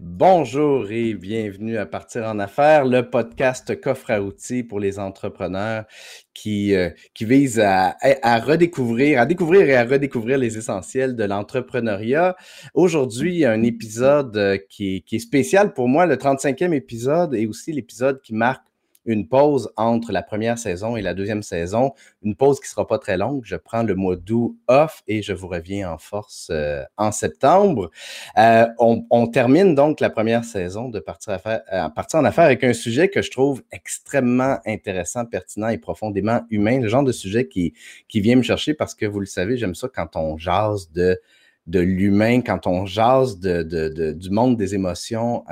Bonjour et bienvenue à Partir en affaires, le podcast coffre à outils pour les entrepreneurs qui, euh, vise à, redécouvrir, à découvrir et à redécouvrir les essentiels de l'entrepreneuriat. Aujourd'hui, un épisode euh, qui, qui est spécial pour moi, le 35e épisode et aussi l'épisode qui marque une pause entre la première saison et la deuxième saison, une pause qui ne sera pas très longue. Je prends le mois d'août off et je vous reviens en force euh, en septembre. Euh, on, termine donc la première saison de euh, Partir en affaires avec un sujet que je trouve extrêmement intéressant, pertinent et profondément humain, le genre de sujet qui, qui vient me chercher parce que vous le savez, j'aime ça quand on jase de de l'humain, quand on jase du monde des émotions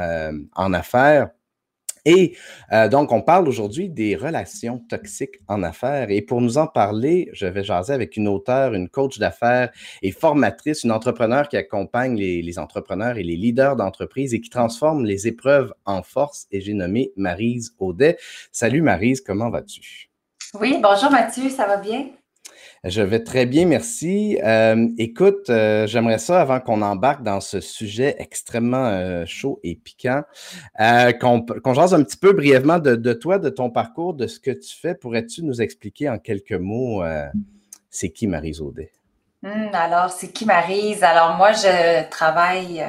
en affaires. Et euh, donc, on parle aujourd'hui des relations toxiques en affaires. Et pour nous en parler, je vais jaser avec une auteure, une coach d'affaires et formatrice, une entrepreneur qui accompagne les, entrepreneurs et les leaders d'entreprise et qui transforme les épreuves en force. Et j'ai nommé Marise Audet. Salut Marise, comment vas-tu? Oui, bonjour Mathieu, ça va bien? Je vais très bien, merci. Euh, écoute, euh, j'aimerais ça, avant qu'on embarque dans ce sujet extrêmement euh, chaud et piquant, qu'on jase un petit peu brièvement de, toi, de ton parcours, de ce que tu fais. Pourrais-tu nous expliquer en quelques mots c'est qui Marie Zaudet? Hmm, alors, c'est qui Marise? Alors, moi, je travaille,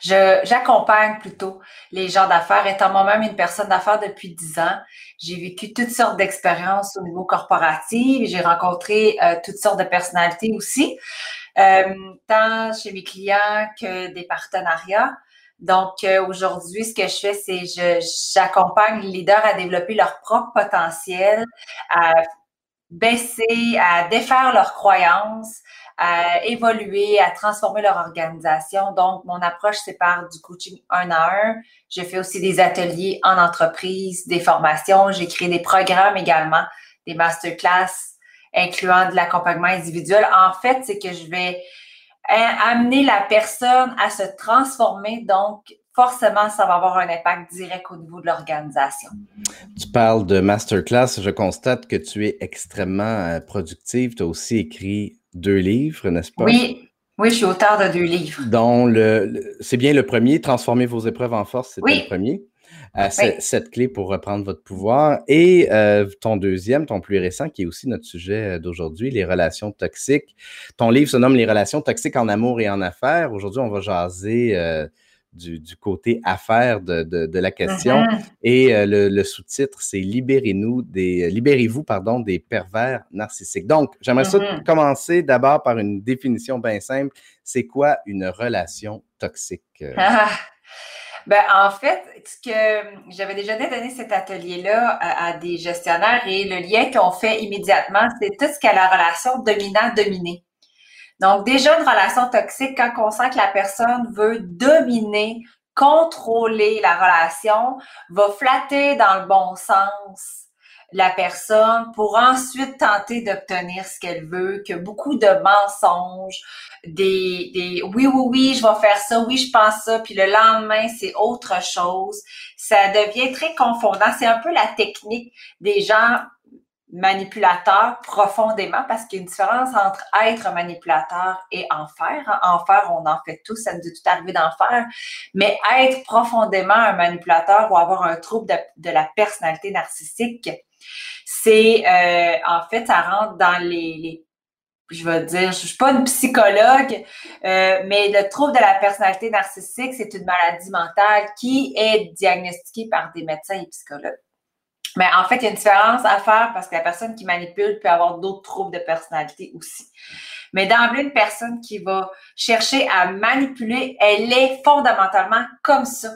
je, j'accompagne plutôt les gens d'affaires. Étant moi-même une personne d'affaires depuis dix ans, j'ai vécu toutes sortes d'expériences au niveau corporatif. J'ai rencontré euh, toutes sortes de personnalités aussi, euh, tant chez mes clients que des partenariats. Donc, euh, aujourd'hui, ce que je fais, c'est je j'accompagne les leaders à développer leur propre potentiel, à baisser, à défaire leurs croyances, à évoluer, à transformer leur organisation. Donc, mon approche, c'est par du coaching un à un. Je fais aussi des ateliers en entreprise, des formations. J'ai créé des programmes également, des masterclass incluant de l'accompagnement individuel. En fait, c'est que je vais amener la personne à se transformer. Donc, forcément, ça va avoir un impact direct au niveau de l'organisation. Tu parles de masterclass. Je constate que tu es extrêmement euh, productive. Tu as aussi écrit deux livres, n'est-ce pas? Oui. Oui, je suis auteur de deux livres. Dont le, c'est bien le premier, Transformer vos épreuves en force, c'est le premier. Euh, cette clé pour reprendre votre pouvoir. Et euh, ton deuxième, ton plus récent, qui est aussi notre sujet euh, d'aujourd'hui, les relations toxiques. Ton livre se nomme Les relations toxiques en amour et en affaires. Aujourd'hui, on va jaser du, côté affaires de, la question. Mm-hmm. Et euh, le, sous-titre, c'est Libérez-nous des libérez-vous pardon des pervers narcissiques. Donc, j'aimerais mm-hmm. commencer d'abord par une définition bien simple. C'est quoi une relation toxique? Ah! Ben, en fait, ce que j'avais déjà donné cet atelier-là à, des gestionnaires et le lien qu'on fait immédiatement, c'est tout ce qu'est la relation dominant-dominé. Donc, déjà, une relation toxique, quand on sent que la personne veut dominer, contrôler la relation, va flatter dans le bon sens la personne pour ensuite tenter d'obtenir ce qu'elle veut, que beaucoup de mensonges, des, des oui, oui, oui, je vais faire ça, oui, je pense ça, puis le lendemain, c'est autre chose. Ça devient très confondant. C'est un peu la technique des gens manipulateur profondément parce qu'il y a une différence entre être manipulateur et en faire. En faire, on en fait tous, ça nous est tout arrivé d'en faire. Mais être profondément un manipulateur ou avoir un trouble de, la personnalité narcissique, c'est euh, en fait, ça rentre dans les, je vais dire, je suis pas une psychologue, euh, mais le trouble de la personnalité narcissique, c'est une maladie mentale qui est diagnostiquée par des médecins et psychologues. Mais en fait, il y a une différence à faire parce que la personne qui manipule peut avoir d'autres troubles de personnalité aussi. Mais d'emblée, une personne qui va chercher à manipuler, elle est fondamentalement comme ça.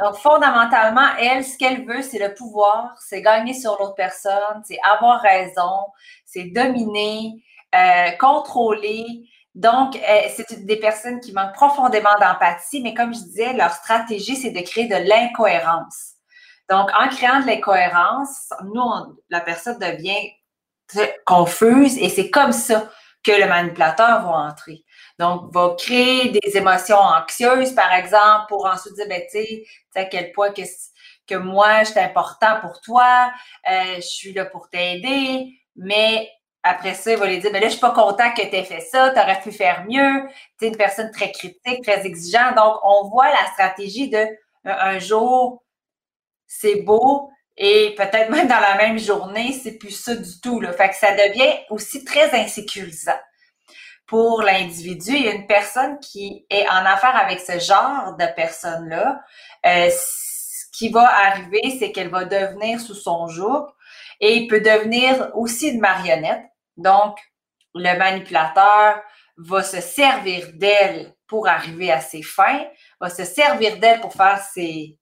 Donc, fondamentalement, elle, ce qu'elle veut, c'est le pouvoir, c'est gagner sur l'autre personne, c'est avoir raison, c'est dominer, euh, contrôler. Donc, euh, c'est des personnes qui manquent profondément d'empathie, mais comme je disais, leur stratégie, c'est de créer de l'incohérence. Donc, en créant de l'incohérence, nous, la personne devient confuse et c'est comme ça que le manipulateur va entrer. Donc, va créer des émotions anxieuses, par exemple, pour ensuite dire, ben, tu sais, à quel point que, moi, je suis important pour toi, euh, je suis là pour t'aider, mais après ça, il va lui dire, mais là, je suis pas content que tu aies fait ça, tu aurais pu faire mieux. Tu es une personne très critique, très exigeante. Donc, on voit la stratégie de un jour, c'est beau, et peut-être même dans la même journée, c'est plus ça du tout. Là. Fait que ça devient aussi très insécurisant pour l'individu. Il y a une personne qui est en affaire avec ce genre de personne-là. Euh, ce qui va arriver, c'est qu'elle va devenir sous son joug et il peut devenir aussi une marionnette. Donc, le manipulateur va se servir d'elle pour arriver à ses fins, va se servir d'elle pour faire ses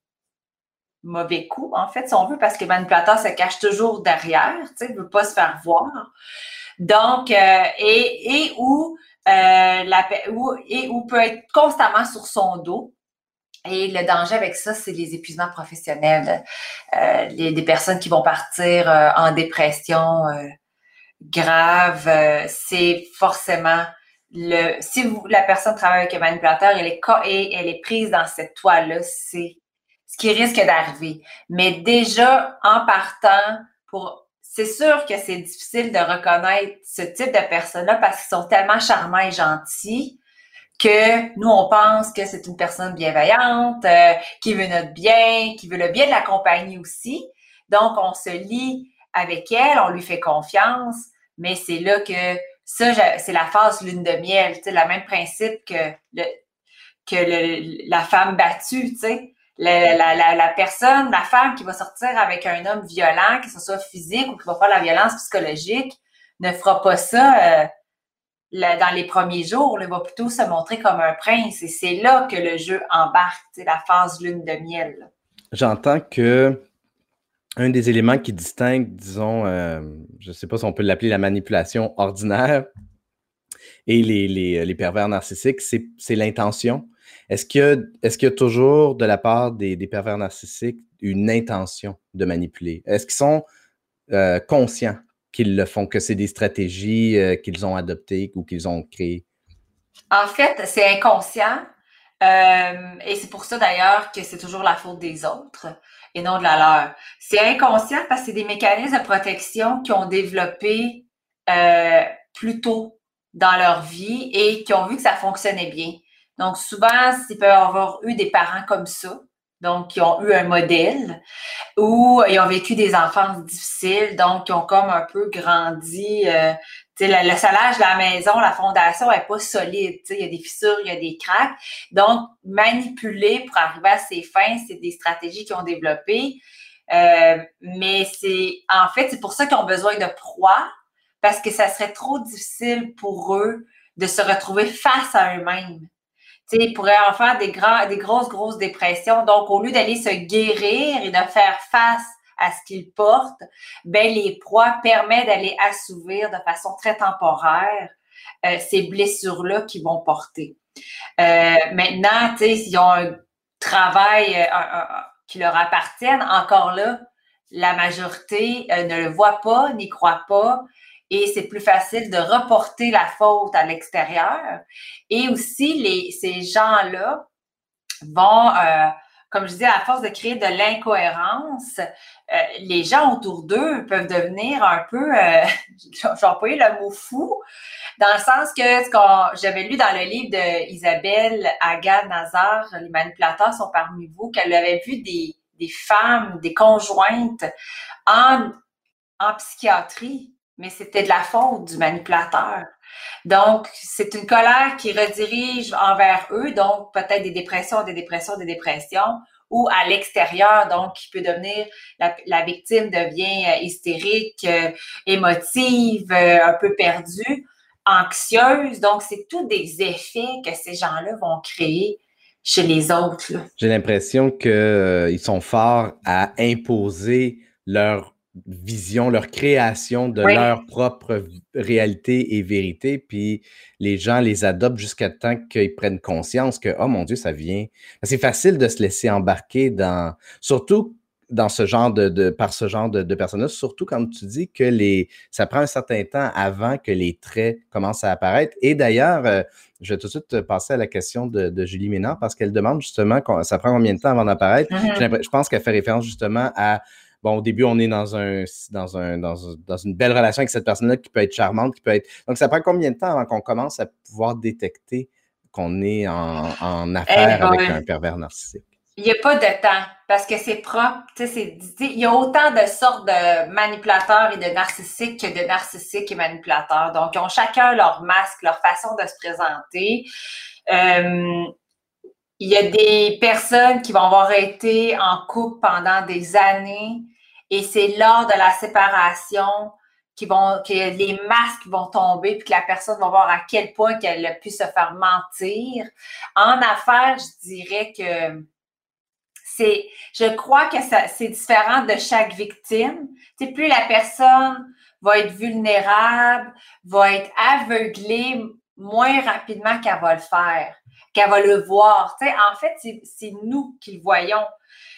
mauvais coups, en fait, si on veut, parce que le manipulateur se cache toujours derrière, tu sais, ne veut pas se faire voir. Donc, euh, et, et où, euh, la, et peut être constamment sur son dos. Et le danger avec ça, c'est les épuisements professionnels, euh, les, des personnes qui vont partir en dépression grave. c'est forcément le. Si vous, la personne travaille avec un manipulateur, elle est, elle est prise dans cette toile-là, c'est ce qui risque d'arriver. Mais déjà, en partant, pour c'est sûr que c'est difficile de reconnaître ce type de personnes-là parce qu'ils sont tellement charmants et gentils que nous, on pense que c'est une personne bienveillante, euh, qui veut notre bien, qui veut le bien de la compagnie aussi. Donc, on se lie avec elle, on lui fait confiance, mais c'est là que ça, c'est la phase lune de miel, tu sais, le même principe que, le, que le, la femme battue, tu sais la, personne, la femme qui va sortir avec un homme violent, que ce soit physique ou qui va faire la violence psychologique, ne fera pas ça euh, dans les premiers jours. Elle va plutôt se montrer comme un prince. Et c'est là que le jeu embarque, la phase lune de miel. J'entends que un des éléments qui distingue, disons, euh, je ne sais pas si on peut l'appeler la manipulation ordinaire et les, les pervers narcissiques, c'est l'intention. Est-ce qu'il y, a toujours de la part des, pervers narcissiques une intention de manipuler? Est-ce qu'ils sont euh, conscients qu'ils le font, que c'est des stratégies euh, qu'ils ont adoptées ou qu'ils ont créées? En fait, c'est inconscient. Euh, et c'est pour ça d'ailleurs que c'est toujours la faute des autres et non de la leur. C'est inconscient parce que c'est des mécanismes de protection qui ont développé plus tôt dans leur vie et qui ont vu que ça fonctionnait bien. Donc, souvent, ils peuvent avoir eu des parents comme ça, donc qui ont eu un modèle, ou ils ont vécu des enfances difficiles, donc qui ont comme un peu grandi. Euh, le, le salage de la maison, la fondation n'est pas solide. Il y a des fissures, il y a des craques. Donc, manipuler pour arriver à ses fins, c'est des stratégies qu'ils ont développées. Euh, mais c'est en fait, c'est pour ça qu'ils ont besoin de proie, parce que ça serait trop difficile pour eux de se retrouver face à eux-mêmes ils pourraient en faire des, des grosses, grosses dépressions. Donc, au lieu d'aller se guérir et de faire face à ce qu'ils portent, ben, les proies permettent d'aller assouvir de façon très temporaire euh, ces blessures-là qu'ils vont porter. Euh, maintenant, s'ils ont un travail euh, qui leur appartienne, encore là, la majorité ne le voit pas, n'y croit pas et c'est plus facile de reporter la faute à l'extérieur. Et aussi, les, ces gens-là vont, euh, comme je disais, à force de créer de l'incohérence, euh, les gens autour d'eux peuvent devenir un peu, euh, j'ai employé le mot fou, dans le sens que ce qu'on j'avais lu dans le livre de Isabelle Agad Nazar, Les manipulateurs sont parmi vous, qu'elle avait vu des, des femmes, des conjointes en, en psychiatrie mais c'était de la faute du manipulateur. Donc, c'est une colère qui redirige envers eux, donc peut-être des dépressions, des dépressions, des dépressions, ou à l'extérieur, donc qui peut devenir, la, victime devient euh, hystérique, euh, émotive, euh, un peu perdue, anxieuse. Donc, c'est tous des effets que ces gens-là vont créer chez les autres. J'ai l'impression qu'ils sont forts à imposer leur vision, leur création de leur propre réalité et vérité, puis les gens les adoptent jusqu'à temps qu'ils prennent conscience que, oh mon Dieu, ça vient. C'est facile de se laisser embarquer dans, surtout dans ce genre de, par ce genre de, de personnages, surtout quand tu dis que les, ça prend un certain temps avant que les traits commencent à apparaître. Et d'ailleurs, euh, je vais tout de suite passer à la question de, Julie Ménard parce qu'elle demande justement, ça prend combien de temps avant d'apparaître? Mm-hmm. Je pense qu'elle fait référence justement à bon, au début, on est dans, un, dans, un, dans, une belle relation avec cette personne-là qui peut être charmante, qui peut être. Donc, ça prend combien de temps avant qu'on commence à pouvoir détecter qu'on est en, en affaire avec un pervers narcissique? Il n'y a pas de temps parce que c'est propre. Il y a autant de sortes de manipulateurs et de narcissiques que de narcissiques et manipulateurs. Donc, ils ont chacun leur masque, leur façon de se présenter. Euh, il y a des personnes qui vont avoir été en couple pendant des années et c'est lors de la séparation vont, que les masques vont tomber puis que la personne va voir à quel point qu'elle a pu se faire mentir. En affaires, je dirais que c'est, je crois que c'est différent de chaque victime. C'est plus la personne va être vulnérable, va être aveuglée moins rapidement qu'elle va le faire, qu'elle va le voir. en fait, c'est nous qui le voyons.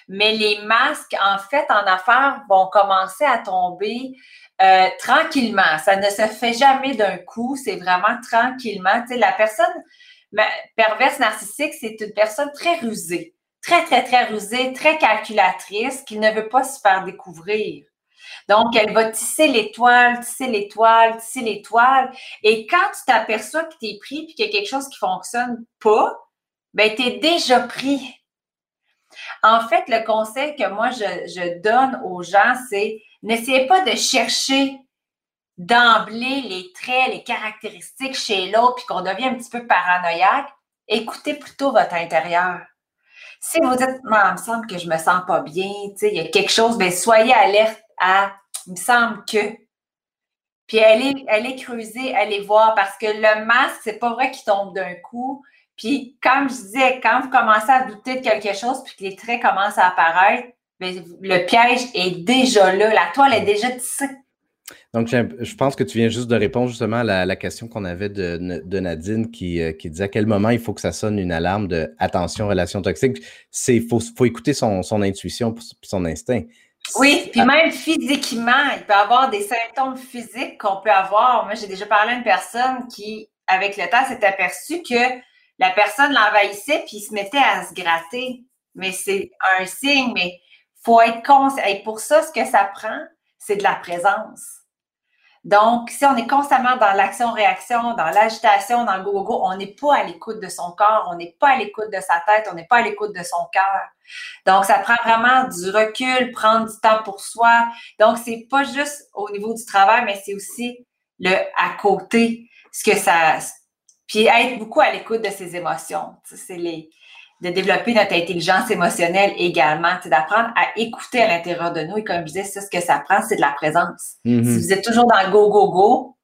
Mais les masques, en fait, en affaires, vont commencer à tomber euh, tranquillement. Ça ne se fait jamais d'un coup, c'est vraiment tranquillement. la personne perverse narcissique, c'est une personne très rusée très, très, très rusée, très calculatrice, qui ne veut pas se faire découvrir. Donc, elle va tisser l'étoile, tisser l'étoile, tisser l'étoile. Et quand tu t'aperçois que tu es pris et qu'il y a quelque chose qui ne fonctionne pas, ben, tu es déjà pris. En fait, le conseil que moi, je, donne aux gens, c'est n'essayez pas de chercher d'emblée les traits, les caractéristiques chez l'autre, puis qu'on devient un petit peu paranoïaque. Écoutez plutôt votre intérieur. Si vous dites, il me semble que je me sens pas bien, il y a quelque chose, bien, soyez alerte à, il me semble que. Puis allez, allez creuser, allez voir, parce que le masque, c'est pas vrai qu'il tombe d'un coup. Puis, comme je disais, quand vous commencez à douter de quelque chose, puis que les traits commencent à apparaître, bien, le piège est déjà là, la toile est déjà tissée. Donc, je pense que tu viens juste de répondre justement à la, question qu'on avait de, Nadine qui, euh, qui, disait à quel moment il faut que ça sonne une alarme de attention, relation toxique. C'est faut, faut écouter son, intuition son instinct. Oui, puis même physiquement, il peut y avoir des symptômes physiques qu'on peut avoir. Moi, j'ai déjà parlé à une personne qui, avec le temps, s'est aperçue que la personne l'envahissait puis il se mettait à se gratter. Mais c'est un signe, mais faut être conscient. Et pour ça, ce que ça prend, c'est de la présence. Donc, si on est constamment dans l'action-réaction, dans l'agitation, dans le go-go-go, on n'est pas à l'écoute de son corps, on n'est pas à l'écoute de sa tête, on n'est pas à l'écoute de son cœur. Donc, ça prend vraiment du recul, prendre du temps pour soi. Donc, c'est pas juste au niveau du travail, mais c'est aussi le à côté, ce que ça. Puis être beaucoup à l'écoute de ses émotions. C'est les de développer notre intelligence émotionnelle également, c'est d'apprendre à écouter à l'intérieur de nous. Et comme je disais, ça, ce que ça prend, c'est de la présence. Mm-hmm. Si vous êtes toujours dans le go, go, go,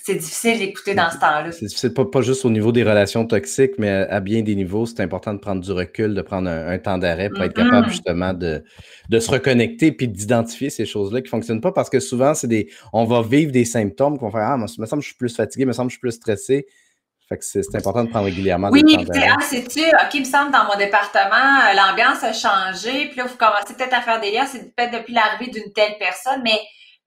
c'est difficile d'écouter dans ce temps-là. C'est difficile, pas, pas, juste au niveau des relations toxiques, mais à, bien des niveaux, c'est important de prendre du recul, de prendre un, temps d'arrêt pour être capable mm-hmm. justement de, de se reconnecter puis d'identifier ces choses-là qui ne fonctionnent pas parce que souvent, c'est des. On va vivre des symptômes qu'on fait Ah, me semble que je suis plus fatigué, me semble que je suis plus stressé. Fait que c'est important de prendre régulièrement oui, des temps ah, c'est-tu, OK, il me semble, dans mon département, euh, l'ambiance a changé, puis là, vous commencez peut-être à faire des liens, c'est peut-être depuis l'arrivée d'une telle personne, mais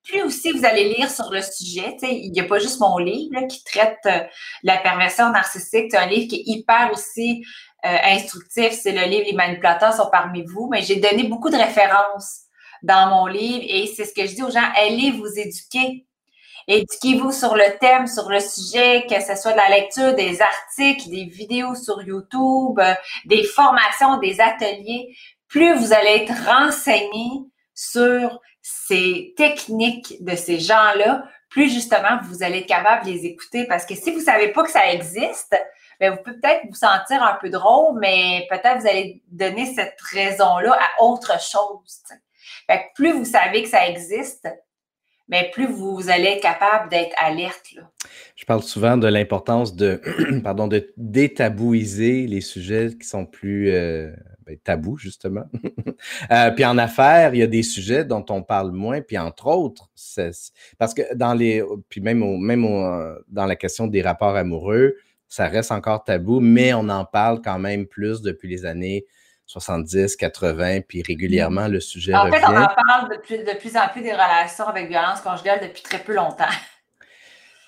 plus aussi vous allez lire sur le sujet, il n'y a pas juste mon livre qui traite euh, la perversion narcissique, c'est un livre qui est hyper aussi euh, instructif, c'est le livre Les manipulateurs sont parmi vous, mais j'ai donné beaucoup de références dans mon livre. Et c'est ce que je dis aux gens, allez vous éduquer Éduquez-vous sur le thème, sur le sujet, que ce soit de la lecture, des articles, des vidéos sur YouTube, euh, des formations, des ateliers. Plus vous allez être renseigné sur ces techniques de ces gens-là, plus justement vous allez être capable de les écouter. Parce que si vous ne savez pas que ça existe, bien, vous pouvez peut-être vous sentir un peu drôle, mais peut-être vous allez donner cette raison-là à autre chose. Fait que plus vous savez que ça existe, mais plus vous allez être capable d'être alerte. Là. Je parle souvent de l'importance de, pardon, de détabouiser les sujets qui sont plus euh, ben, tabous, justement. euh, puis en affaires, il y a des sujets dont on parle moins, puis entre autres, parce que dans les, puis même, même dans la question des rapports amoureux, ça reste encore tabou, mais on en parle quand même plus depuis les années 70, 80, puis régulièrement, le sujet en revient. fait, on en parle de plus, de plus en plus des relations avec violence conjugale depuis très peu longtemps.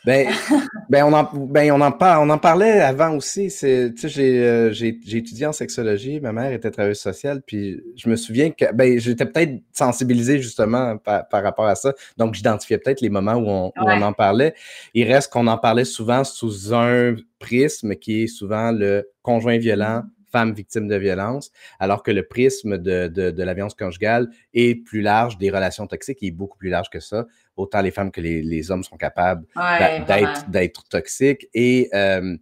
Ben, ben, on en, ben, on en, par, on en parlait avant aussi. C'est, tu sais, j'ai, euh, j'ai, j'ai étudié en sexologie. Ma mère était travailleuse sociale, puis je me souviens que, ben, j'étais peut-être sensibilisé justement par, par, rapport à ça. Donc, j'identifiais peut-être les moments où on, où on en parlait. Il reste qu'on en parlait souvent sous un prisme qui est souvent le conjoint violent, femmes victimes de violence, alors que le prisme de, de, de la violence conjugale est plus large, des relations toxiques, il est beaucoup plus large que ça. Autant les femmes que les, les hommes sont capables d'être toxiques. Et euh,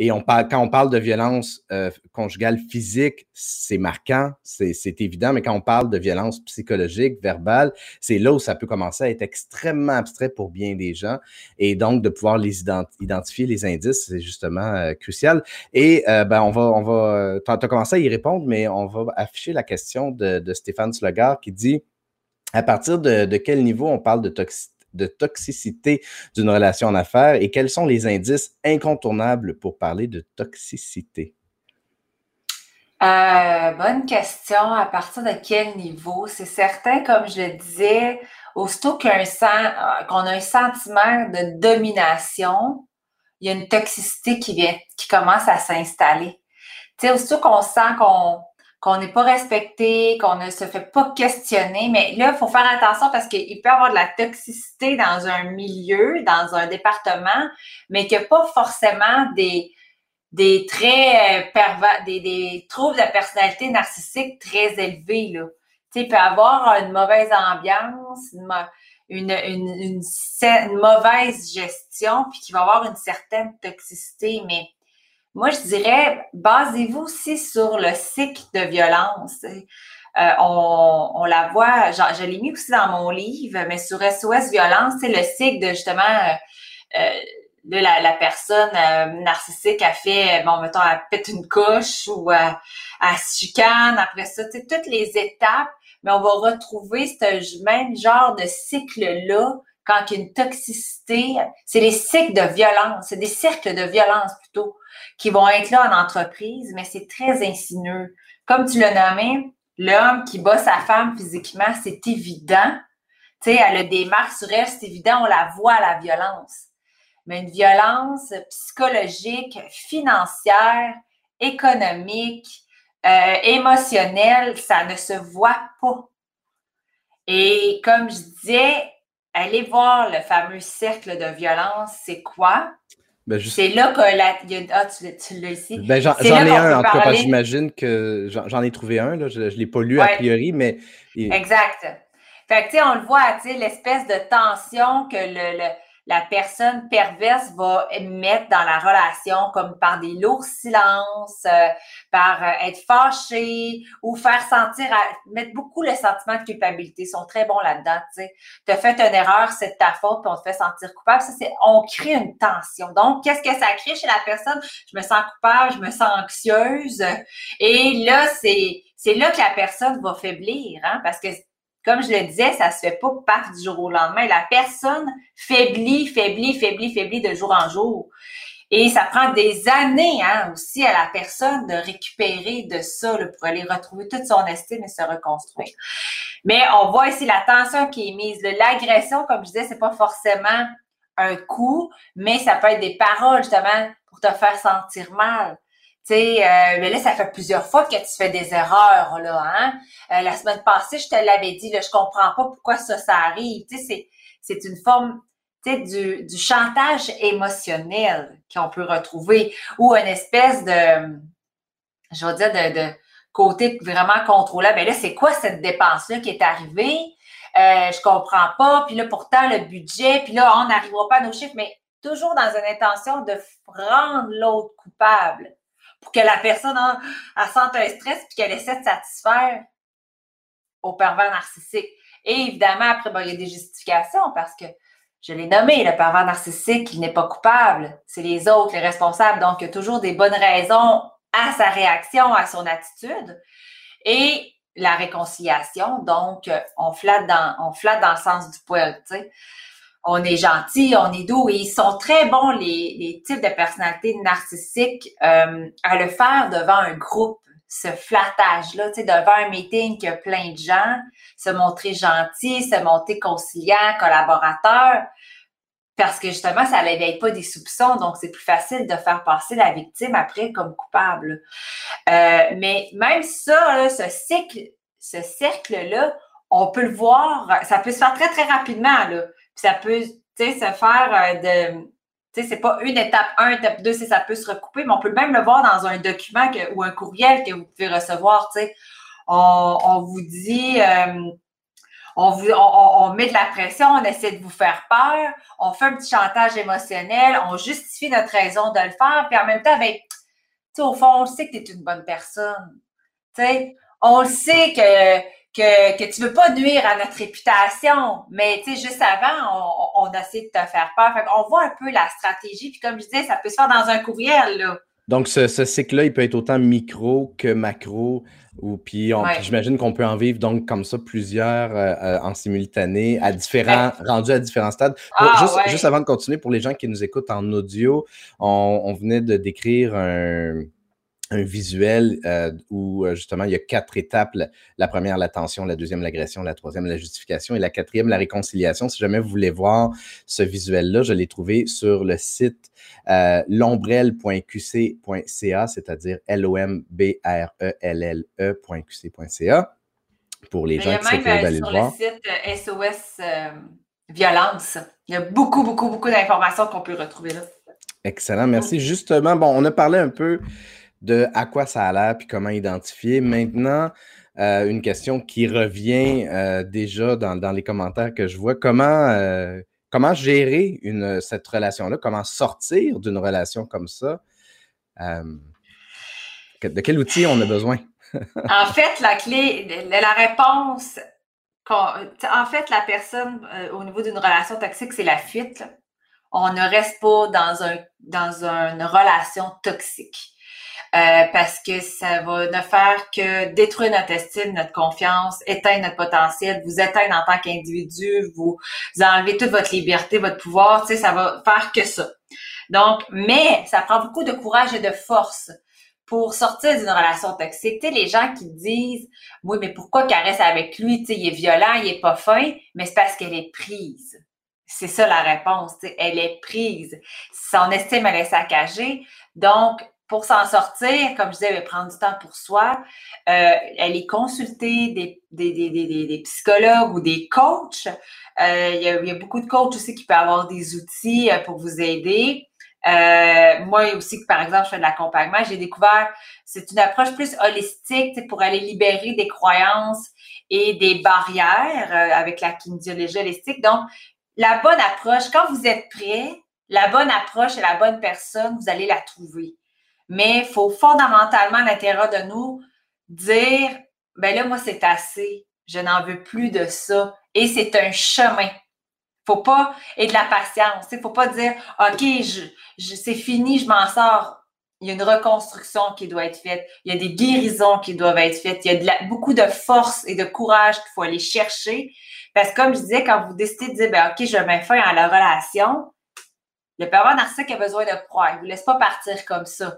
et on parle, quand on parle de violence euh, conjugale physique, c'est marquant, c'est évident, mais quand on parle de violence psychologique, verbale, c'est là où ça peut commencer à être extrêmement abstrait pour bien des gens. Et donc, de pouvoir les identifier, les indices, c'est justement euh, crucial. Et euh, ben, on va, on va, tu as, commencé à y répondre, mais on va afficher la question de, Stéphane Slogar qui dit à partir de, de quel niveau on parle de toxicité de toxicité d'une relation en affaires et quels sont les indices incontournables pour parler de toxicité? Euh, bonne question. À partir de quel niveau? C'est certain, comme je le disais, aussitôt qu'on a un sentiment de domination, il y a une toxicité qui vient, qui commence à s'installer. Tu sais, aussitôt qu'on sent qu'on qu'on n'est pas respecté, qu'on ne se fait pas questionner. Mais là, il faut faire attention parce qu'il peut y avoir de la toxicité dans un milieu, dans un département, mais qu'il n'y a pas forcément des, des traits euh, des, des, troubles de personnalité narcissique très élevés. Là. Il peut y avoir une mauvaise ambiance, une, une, une, une mauvaise gestion, puis qu'il va y avoir une certaine toxicité, mais moi, je dirais, basez-vous aussi sur le cycle de violence. Euh, on, la voit, je l'ai mis aussi dans mon livre, mais sur SOS Violence, c'est le cycle de justement euh, euh la, personne euh, narcissique a fait, bon, mettons, elle pète une couche ou elle, se chicane, après ça, tu sais, toutes les étapes, mais on va retrouver ce même genre de cycle-là quand il y a une toxicité. C'est les cycles de violence, c'est des cercles de violence plutôt qui vont être là en entreprise, mais c'est très insinueux. Comme tu l'as nommé, l'homme qui bat sa femme physiquement, c'est évident. Tu sais, elle a des marques sur elle, c'est évident, on la voit la violence. Mais une violence psychologique, financière, économique, euh, émotionnelle, ça ne se voit pas. Et comme je disais, allez voir le fameux cercle de violence, c'est quoi? Ben, c'est là que la. Ah, tu, tu l'as ici. Ben, j'en ai un, en tout cas, j'imagine que j'en ai trouvé un. Là, je ne l'ai pas lu a priori, mais. Exact. Fait que, tu sais, on le voit, tu sais, l'espèce de tension que le la personne perverse va mettre dans la relation comme par des lourds silences, euh, par euh, être fâché ou faire sentir, mettre beaucoup le sentiment de culpabilité. Ils sont très bons là-dedans, tu. Tu as fait une erreur, c'est de ta faute, puis on te fait sentir coupable. Ça, c'est, on crée une tension. Donc, qu'est-ce que ça crée chez la personne? Je me sens coupable, je me sens anxieuse. Et là, c'est, c'est là que la personne va faiblir, hein, parce que comme je le disais, ça se fait pas paf du jour au lendemain. La personne faiblit, faiblit, faiblit, faiblit de jour en jour. Et ça prend des années hein, aussi à la personne de récupérer de ça pour aller retrouver toute son estime et se reconstruire. Mais on voit ici la tension qui est mise. L'agression, comme je disais, c'est pas forcément un coup, mais ça peut être des paroles justement pour te faire sentir mal. Sais, euh, mais là, ça fait plusieurs fois que tu fais des erreurs, là, hein? Euh, la semaine passée, je te l'avais dit, là, je comprends pas pourquoi ça, ça arrive. Tu sais, c'est, une forme, tu sais, du, du chantage émotionnel qu'on peut retrouver ou une espèce de, je veux dire, de, de côté vraiment contrôlable. Mais là, c'est quoi cette dépense-là qui est arrivée? Euh, je comprends pas. Puis là, pourtant, le budget, puis là, on n'arrivera pas à nos chiffres, mais toujours dans une intention de rendre l'autre coupable pour que la personne a, sente un stress puis qu'elle essaie de satisfaire au pervers narcissique. Et évidemment, après, il y a des justifications parce que je l'ai nommé, le pervers narcissique, il n'est pas coupable. C'est les autres, les responsables. Donc, il y a toujours des bonnes raisons à sa réaction, à son attitude. Et la réconciliation, donc, on flatte dans, on dans le sens du poil, tu sais on est gentil, on est doux et ils sont très bons, les, types de personnalités narcissiques, euh, à le faire devant un groupe, ce flattage-là, tu sais, devant un meeting qui a plein de gens, se montrer gentil, se montrer conciliant, collaborateur. parce que justement, ça n'éveille pas des soupçons, donc c'est plus facile de faire passer la victime après comme coupable. Euh, mais même ça, ce cycle, ce cercle-là, on peut le voir, ça peut se faire très, très rapidement. Ça peut se faire euh, de. Tu sais, c'est pas une étape 1, étape 2, ça peut se recouper, mais on peut même le voir dans un document ou un courriel que vous pouvez recevoir. Tu sais. On, vous dit. Euh, on, vous, on, met de la pression, on essaie de vous faire peur, on fait un petit chantage émotionnel, on justifie notre raison de le faire, puis en même temps, ben, au fond, on sait que tu es une bonne personne. sais, on le sait que, que, que tu veux pas nuire à notre réputation, mais juste avant, on, on, a essayé de te faire peur. on voit un peu la stratégie, puis comme je disais, ça peut se faire dans un courriel. Là. Donc, ce, ce cycle-là, il peut être autant micro que macro. Ou puis, j'imagine qu'on peut en vivre donc comme ça plusieurs euh, euh, en simultané, à différents, rendus à différents stades. Ah, juste, avant de continuer, pour les gens qui nous écoutent en audio, on venait de décrire un, un visuel euh, où euh, justement il y a quatre étapes. La, première, l'attention, la deuxième, l'agression, la troisième, la justification et la quatrième, la réconciliation. Si jamais vous voulez voir ce visuel-là, je l'ai trouvé sur le site euh, lombrelle.qc.ca, c'est-à-dire L-O-M-B-R-E-L-L-E.qc.ca pour les gens qui sont curieux d'aller le voir. Sur le site SOS Violence, il y a beaucoup, beaucoup, beaucoup d'informations qu'on peut retrouver là. Excellent, merci. Justement, bon, on a parlé un peu de à quoi ça a l'air puis comment identifier. Maintenant, euh, une question qui revient euh, déjà dans, les commentaires que je vois. Comment, euh, gérer cette relation-là? Comment sortir d'une relation comme ça? de quel outil on a besoin? en fait, la clé, la réponse, en fait, la personne au niveau d'une relation toxique, c'est la fuite. On ne reste pas dans une relation toxique. Euh, parce que ça va ne faire que détruire notre estime, notre confiance, éteindre notre potentiel, vous éteindre en tant qu'individu, vous, vous enlever toute votre liberté, votre pouvoir, tu sais, ça va faire que ça. Donc, mais ça prend beaucoup de courage et de force pour sortir d'une relation toxique. Tu sais, les gens qui disent, oui, mais pourquoi caresse avec lui? Tu sais, il est violent, il est pas fin, mais c'est parce qu'elle est prise. C'est ça la réponse. Elle est prise. Son estime, elle est saccagée. Donc, pour s'en sortir, comme je disais, prendre du temps pour soi. Euh, est consulter des, psychologues ou des coachs. Euh, il, y a, beaucoup de coachs aussi qui peuvent avoir des outils euh, pour vous aider. Moi aussi, par exemple, je fais de l'accompagnement. J'ai découvert, c'est une approche plus holistique pour aller libérer des croyances et des barrières avec la kinésiologie holistique. Donc, la bonne approche, quand vous êtes prêt, la bonne approche et la bonne personne, vous allez la trouver. Mais il faut fondamentalement à l'intérieur de nous dire ben là, moi, c'est assez. Je n'en veux plus de ça. Et c'est un chemin. Faut pas, et de la patience. Il faut pas dire OK, je, c'est fini, je m'en sors. Il y a une reconstruction qui doit être faite. Il y a des guérisons qui doivent être faites. Il y a beaucoup de force et de courage qu'il faut aller chercher. Parce que comme je disais, quand vous décidez de dire, ben, OK, je mets fin à la relation, le pervers narcissique a besoin de croire. Il ne vous laisse pas partir comme ça.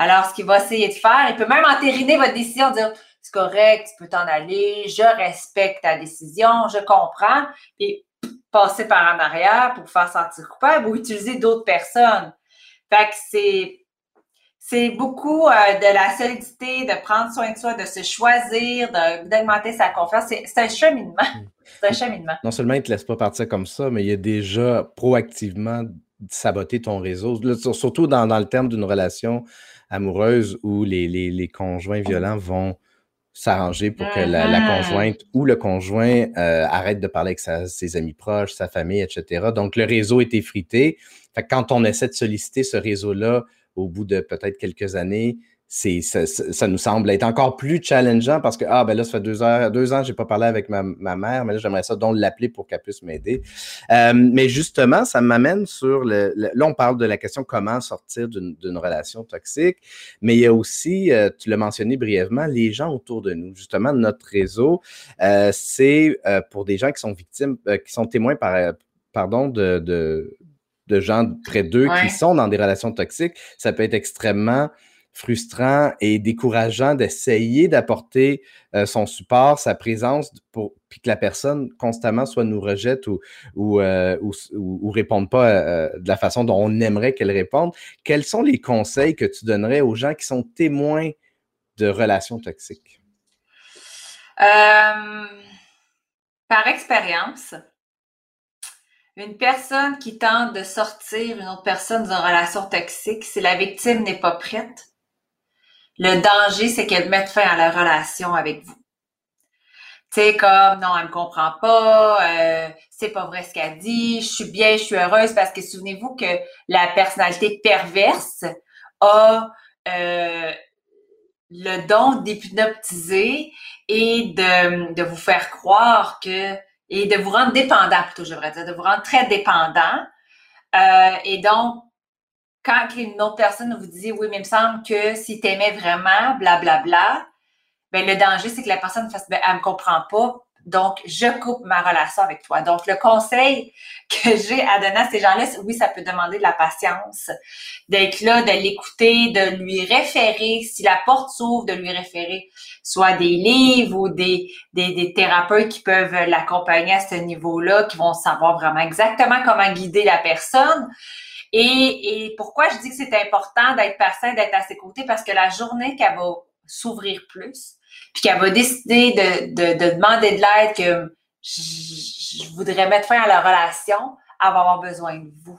Alors, ce qu'il va essayer de faire, il peut même entériner votre décision, dire c'est correct, tu peux t'en aller, je respecte ta décision, je comprends, puis passer par en arrière pour faire sentir coupable ou utiliser d'autres personnes. Fait que c'est c'est beaucoup euh, de la solidité, de prendre soin de soi, de se choisir, d'augmenter sa confiance. C'est un cheminement. Mm. C'est un cheminement. Non seulement il ne te laisse pas partir comme ça, mais il y a déjà proactivement saboté ton réseau, surtout dans, dans le terme d'une relation amoureuse où les, les, conjoints violents vont s'arranger pour que la, mm-hmm. conjointe ou le conjoint euh, arrête de parler avec ses amis proches, sa famille, etc. Donc, le réseau est effrité. Fait quand on essaie de solliciter ce réseau-là au bout de peut-être quelques années, c'est, ça, nous semble être encore plus challengeant parce que, ah, ben là, ça fait deux, heures, deux ans je n'ai pas parlé avec ma, mère, mais là, j'aimerais ça donc l'appeler pour qu'elle puisse m'aider. Euh, mais justement, ça m'amène sur le, Là, on parle de la question comment sortir d'une relation toxique, mais il y a aussi, euh, tu l'as mentionné brièvement, les gens autour de nous. Justement, notre réseau, euh, c'est pour des gens qui sont victimes, qui sont témoins par, pardon, de, de, de gens près d'eux qui sont dans des relations toxiques. Ça peut être extrêmement frustrant et décourageant d'essayer d'apporter euh, son support, sa présence, pour, puis que la personne constamment soit nous rejette ou, ou, euh, ou, réponde pas euh, de la façon dont on aimerait qu'elle réponde. Quels sont les conseils que tu donnerais aux gens qui sont témoins de relations toxiques? par expérience, une personne qui tente de sortir une autre personne d'une relation toxique, si la victime n'est pas prête, le danger, c'est qu'elle mette fin à la relation avec vous. Tu sais, comme, non, elle me comprend pas, euh, c'est pas vrai ce qu'elle dit, je suis bien, je suis heureuse, parce que souvenez-vous que la personnalité perverse a euh, le don d'hypnotiser et de, vous faire croire que et de vous rendre dépendant, plutôt, je devrais dire, de vous rendre très dépendant. Euh, et donc, quand une autre personne vous dit oui, mais il me semble que si tu aimais vraiment, blablabla, bla, bla, ben, le danger, c'est que la personne fasse ben, elle me comprend pas. Donc, je coupe ma relation avec toi. Donc, le conseil que j'ai à donner à ces gens-là, oui, ça peut demander de la patience, d'être là, de l'écouter, de lui référer, si la porte s'ouvre, de lui référer soit des livres ou des, des thérapeutes qui peuvent l'accompagner à ce niveau-là, qui vont savoir vraiment exactement comment guider la personne. Et, et pourquoi je dis que c'est important d'être patient, d'être à ses côtés, parce que la journée qu'elle va s'ouvrir plus, puis qu'elle va décider de, de, de demander de l'aide, que je, voudrais mettre fin à la relation, elle va avoir besoin de vous.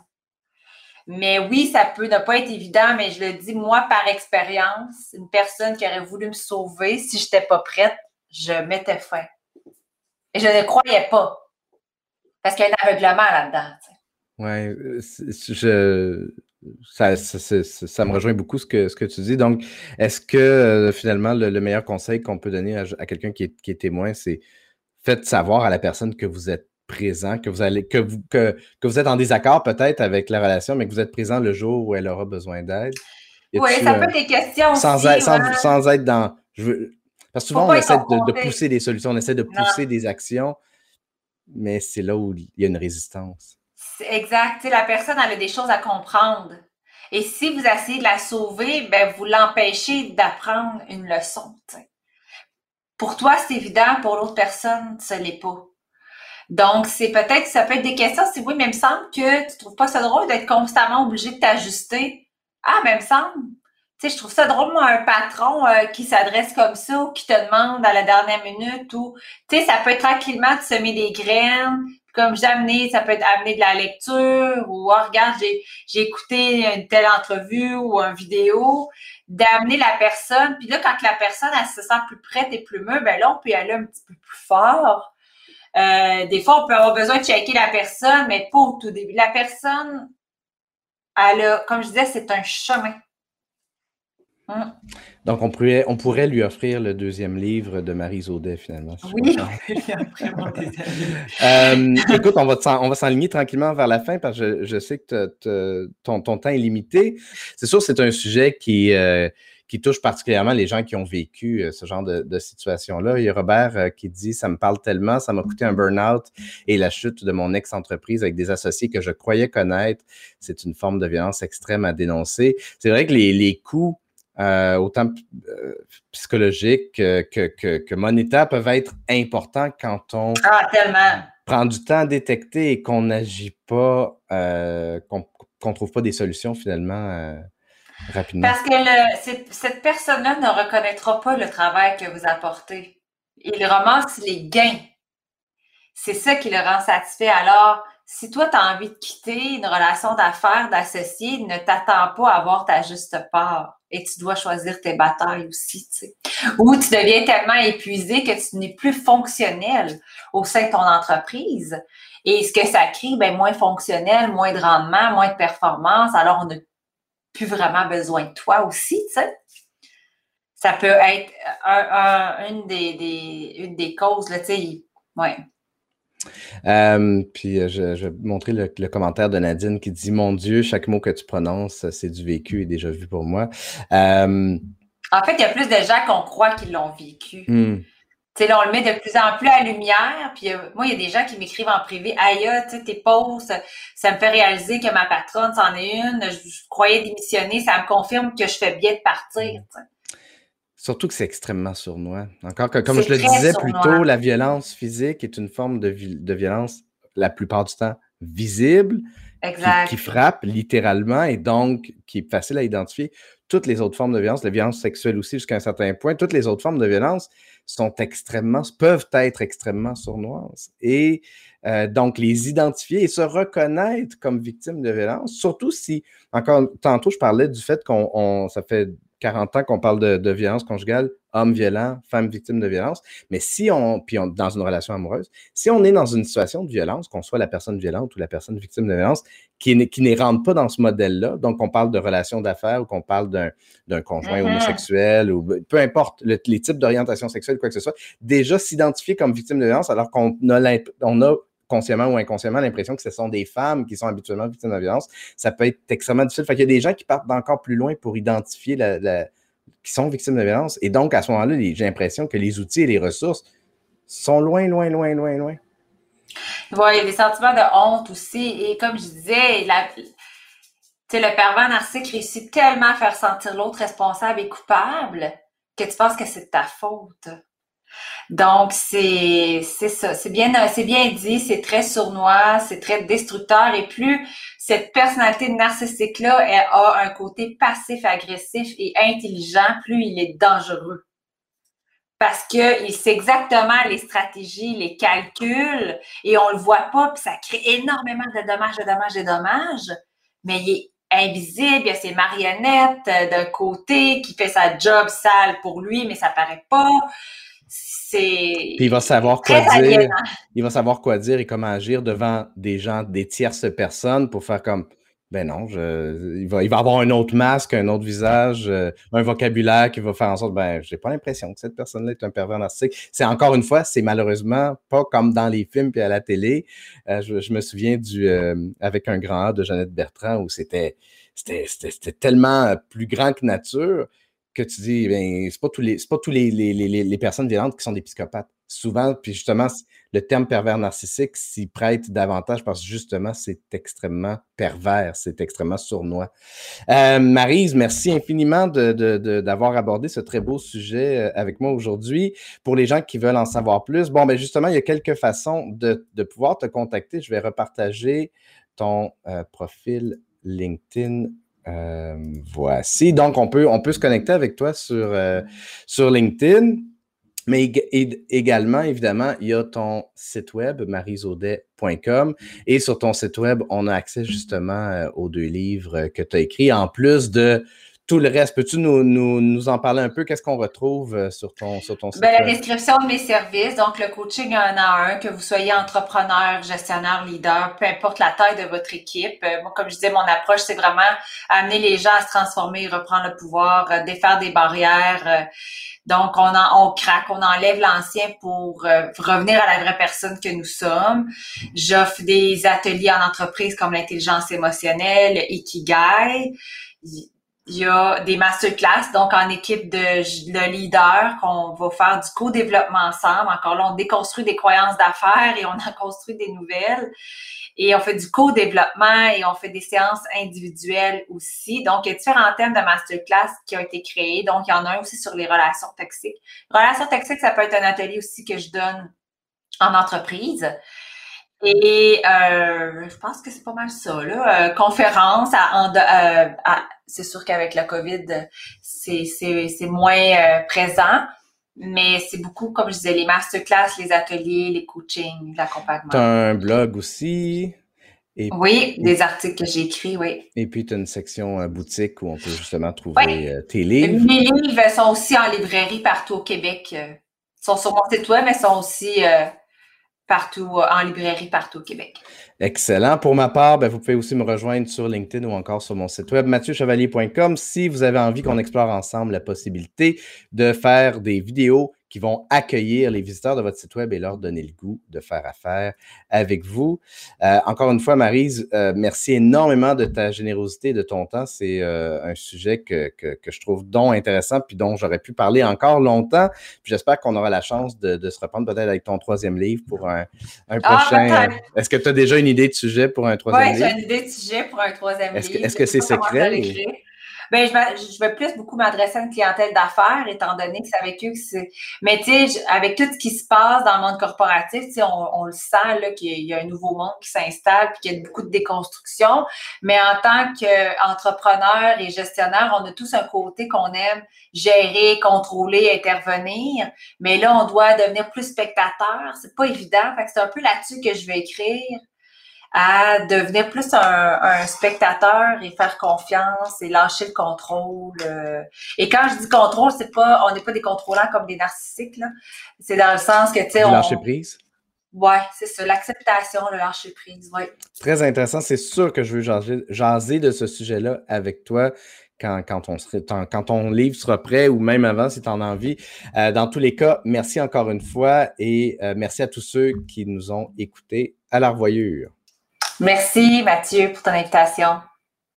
Mais oui, ça peut ne pas être évident, mais je le dis, moi, par expérience, une personne qui aurait voulu me sauver, si je n'étais pas prête, je mettais fin. Et je ne croyais pas. Parce qu'il y a un aveuglement là-dedans. Oui, euh, je, ça, ça, me rejoint beaucoup ce que, ce que tu dis. Donc, est-ce que euh, finalement, le, meilleur conseil qu'on peut donner à, quelqu'un qui est, témoin, c'est faites savoir à la personne que vous êtes présent, que vous allez, que vous, que, vous êtes en désaccord peut-être avec la relation, mais que vous êtes présent le jour où elle aura besoin d'aide? Oui, ça peut être des questions sans, aussi, être, sans, être dans. Je veux, parce que souvent, on essaie de, pousser des solutions, on essaie de pousser des actions, mais c'est là où il y a une résistance. Exact. la personne elle a des choses à comprendre. Et si vous essayez de la sauver, ben, vous l'empêchez d'apprendre une leçon. Pour toi, c'est évident, pour l'autre personne, ce n'est pas. Donc, c'est peut-être, ça peut être des questions, si oui, mais il me semble que tu trouves pas ça drôle d'être constamment obligé de t'ajuster. Ah, mais il me semble. Tu sais, je trouve ça drôle, moi, un patron euh, qui s'adresse comme ça ou qui te demande à la dernière minute ou, tu sais, ça peut être tranquillement de semer des graines, comme j'ai amené, ça peut être amener de la lecture ou, oh, regarde, j'ai, écouté une telle entrevue ou une vidéo, d'amener la personne. Puis là, quand la personne, elle se sent plus prête et plus mûre, ben là, on peut y aller un petit peu plus fort. Euh, des fois, on peut avoir besoin de checker la personne, mais pas au tout début. La personne, elle a, comme je disais, c'est un chemin. Hum. Donc, on pourrait, on pourrait lui offrir le deuxième livre de Marie Zaudet, finalement. Oui, euh, écoute, on va, on va s'enligner tranquillement vers la fin parce que je, sais que ton, ton, temps est limité. C'est sûr, c'est un sujet qui, euh, qui touche particulièrement les gens qui ont vécu euh, ce genre de, situation-là. Il y a Robert qui dit Ça me parle tellement, ça m'a coûté un burn-out et la chute de mon ex-entreprise avec des associés que je croyais connaître. C'est une forme de violence extrême à dénoncer. C'est vrai que les, les coûts euh, autant euh, psychologiques que, que, que, monétaires, peuvent être importants quand on ah, prend du temps à détecter et qu'on n'agit pas, euh, qu'on ne trouve pas des solutions finalement rapidement. Parce que cette personne-là ne reconnaîtra pas le travail que vous apportez. Il ramasse les gains. C'est ça qui le rend satisfait. Alors, si toi, tu as envie de quitter une relation d'affaires, d'associé, ne t'attends pas à avoir ta juste part. Et tu dois choisir tes batailles aussi, tu sais. Ou tu deviens tellement épuisé que tu n'es plus fonctionnel au sein de ton entreprise. Et ce que ça crée, ben, moins fonctionnel, moins de rendement, moins de performance. Alors, on n'a plus vraiment besoin de toi aussi, tu sais. Ça peut être une, des, une des causes, là, tu sais. Ouais. Euh, puis euh, je, je, vais montrer le, commentaire de Nadine qui dit Mon Dieu, chaque mot que tu prononces, c'est du vécu et déjà vu pour moi. Euh, en fait, il y a plus de gens qu'on croit qu'ils l'ont vécu. Hmm. Tu sais, là, on le met de plus en plus à lumière. Puis euh, moi, il y a des gens qui m'écrivent en privé Aïe, tu sais, tes posts, ça me fait réaliser que ma patronne, c'en est une. Je, croyais démissionner. Ça me confirme que je fais bien de partir. Surtout que c'est extrêmement sournois. Encore que, comme je le disais plus tôt, la violence physique est une forme de, de violence, la plupart du temps, visible, qui, frappe littéralement et donc qui est facile à identifier. Toutes les autres formes de violence, la violence sexuelle aussi jusqu'à un certain point, toutes les autres formes de violence sont extrêmement, peuvent être extrêmement sournoises. Et euh, donc, les identifier et se reconnaître comme victime de violence, surtout si, encore tantôt, je parlais du fait qu'on, ça fait 40 ans qu'on parle de, violence conjugale, homme violent, femme victime de violence. Mais si on, puis on, dans une relation amoureuse, si on est dans une situation de violence, qu'on soit la personne violente ou la personne victime de violence, qui, qui ne rentre pas dans ce modèle-là, donc on parle de relation d'affaires ou qu'on parle d'un conjoint mm-hmm. homosexuel ou peu importe les types d'orientation sexuelle, quoi que ce soit, déjà s'identifier comme victime de violence alors qu'on a, on a consciemment ou inconsciemment l'impression que ce sont des femmes qui sont habituellement victimes de violence, ça peut être extrêmement difficile. Fait qu'il y a des gens qui partent d'encore plus loin pour identifier la, qui sont victimes de violence. Et donc, à ce moment-là, j'ai l'impression que les outils et les ressources sont loin, loin, loin, loin, loin. Oui, des sentiments de honte aussi. Et comme je disais, la, le pervers narcissique réussit tellement à faire sentir l'autre responsable et coupable que tu penses que c'est de ta faute. Donc, c'est ça. C'est bien, dit, c'est très sournois, c'est très destructeur. Et plus cette personnalité narcissique-là a un côté passif-agressif et intelligent, plus il est dangereux. Parce qu'il sait exactement les stratégies, les calculs, et on le voit pas, puis ça crée énormément de dommages, de dommages, de dommages, mais il est invisible, il y a ses marionnettes euh, d'un côté qui fait sa job sale pour lui, mais ça paraît pas puis il va savoir quoi dire. Il va savoir quoi dire et comment agir devant des gens, des tierces personnes pour faire comme ben non, je, il, va, il va avoir un autre masque, un autre visage, euh, un vocabulaire qui va faire en sorte, ben, j'ai pas l'impression que cette personne-là est un pervers narcissique. C'est encore une fois, c'est malheureusement pas comme dans les films puis à la télé. Euh, je, me souviens du euh, avec un grand A de Jeannette Bertrand où c'était c'était tellement plus grand que nature que tu dis, ben, c'est pas tous les, pas tous les, les, les, personnes violentes qui sont des psychopathes. Souvent, puis justement, le terme pervers narcissique s'y prête davantage parce que justement, c'est extrêmement pervers, c'est extrêmement sournois. Euh, Marise, merci infiniment d'avoir de, de, abordé ce très beau sujet euh, avec moi aujourd'hui. Pour les gens qui veulent en savoir plus, bon, ben justement, il y a quelques façons de, de pouvoir te contacter. Je vais repartager ton euh, profil LinkedIn euh, voici. Donc, on peut, se connecter avec toi sur, euh, sur LinkedIn. Mais également, évidemment, il y a ton site web, marisaudet.com. Et sur ton site web, on a accès justement euh, aux deux livres que tu as écrits, en plus de tout le reste. Peux-tu nous, nous, en parler un peu? Qu'est-ce qu'on retrouve euh, sur ton, sur ton site? Ben, la description de mes services, donc le coaching un à un, que vous soyez entrepreneur, gestionnaire, leader, peu importe la taille de votre équipe. Euh, moi, comme je disais, mon approche, c'est vraiment amener les gens à se transformer, reprendre le pouvoir, euh, défaire des barrières. Donc, on, en, on craque, on enlève l'ancien pour revenir à la vraie personne que nous sommes. J'offre des ateliers en entreprise comme l'intelligence émotionnelle, Ikigai il y a des masterclass, donc en équipe de, de leaders, qu'on va faire du co-développement ensemble. Encore là, on déconstruit des croyances d'affaires et on en construit des nouvelles. Et on fait du co-développement et on fait des séances individuelles aussi. Donc, il y a différents thèmes de masterclass qui ont été créés. Donc, il y en a un aussi sur les relations toxiques. Relations toxiques, ça peut être un atelier aussi que je donne en entreprise. Et euh, je pense que c'est pas mal ça. Là. Euh, conférence, à, euh, à, c'est sûr qu'avec la COVID, c'est, c'est, c'est moins euh, présent. Mais c'est beaucoup, comme je disais, les masterclass, les ateliers, les coachings, l'accompagnement. Tu as un blog aussi. Et oui, des articles que j'ai écrits, oui. Et puis, tu as une section boutique où on peut justement trouver tes livres. Mes livres sont aussi en librairie partout au Québec. Ils sont sur mon site web, mais sont aussi partout, euh, en librairie partout au Québec. Excellent. Pour ma part, ben, vous pouvez aussi me rejoindre sur LinkedIn ou encore sur mon site web mathieuchevalier.com si vous avez envie qu'on explore ensemble la possibilité de faire des vidéos qui vont accueillir les visiteurs de votre site web et leur donner le goût de faire affaire avec vous. Euh, encore une fois, Marise, euh, merci énormément de ta générosité, de ton temps. C'est euh, un sujet que, que, que, je trouve donc intéressant, puis dont j'aurais pu parler encore longtemps. J'espère qu'on aura la chance de, de se reprendre peut-être avec ton troisième livre pour un, un ah, prochain. Est-ce que tu as déjà une idée de sujet pour un troisième livre? Oui, j'ai une idée de sujet pour un troisième livre. Est-ce que c'est secret? Ben, je, vais plus beaucoup m'adresser à une clientèle d'affaires, étant donné que c'est avec eux que c'est. Mais tu sais, avec tout ce qui se passe dans le monde corporatif, tu sais, on, le sent là qu'il y a un nouveau monde qui s'installe, puis qu'il y a beaucoup de déconstruction. Mais en tant qu'entrepreneur et gestionnaire, on a tous un côté qu'on aime gérer, contrôler, intervenir. Mais là, on doit devenir plus spectateur. C'est pas évident. Fait que c'est un peu là-dessus que je vais écrire à devenir plus un, spectateur et faire confiance et lâcher le contrôle. Euh. Et quand je dis contrôle, c'est pas, on n'est pas des contrôlants comme des narcissiques, là. C'est dans le sens que, tu sais, on... Lâcher prise? Ouais, c'est ça, l'acceptation, le lâcher prise, ouais. Très intéressant. C'est sûr que je veux jaser, de ce sujet-là avec toi. Quand, quand, on serait, quand ton livre sera prêt ou même avant si tu en as envie. Euh, dans tous les cas, merci encore une fois et euh, merci à tous ceux qui nous ont écoutés. À la revoyure. Merci Mathieu pour ton invitation.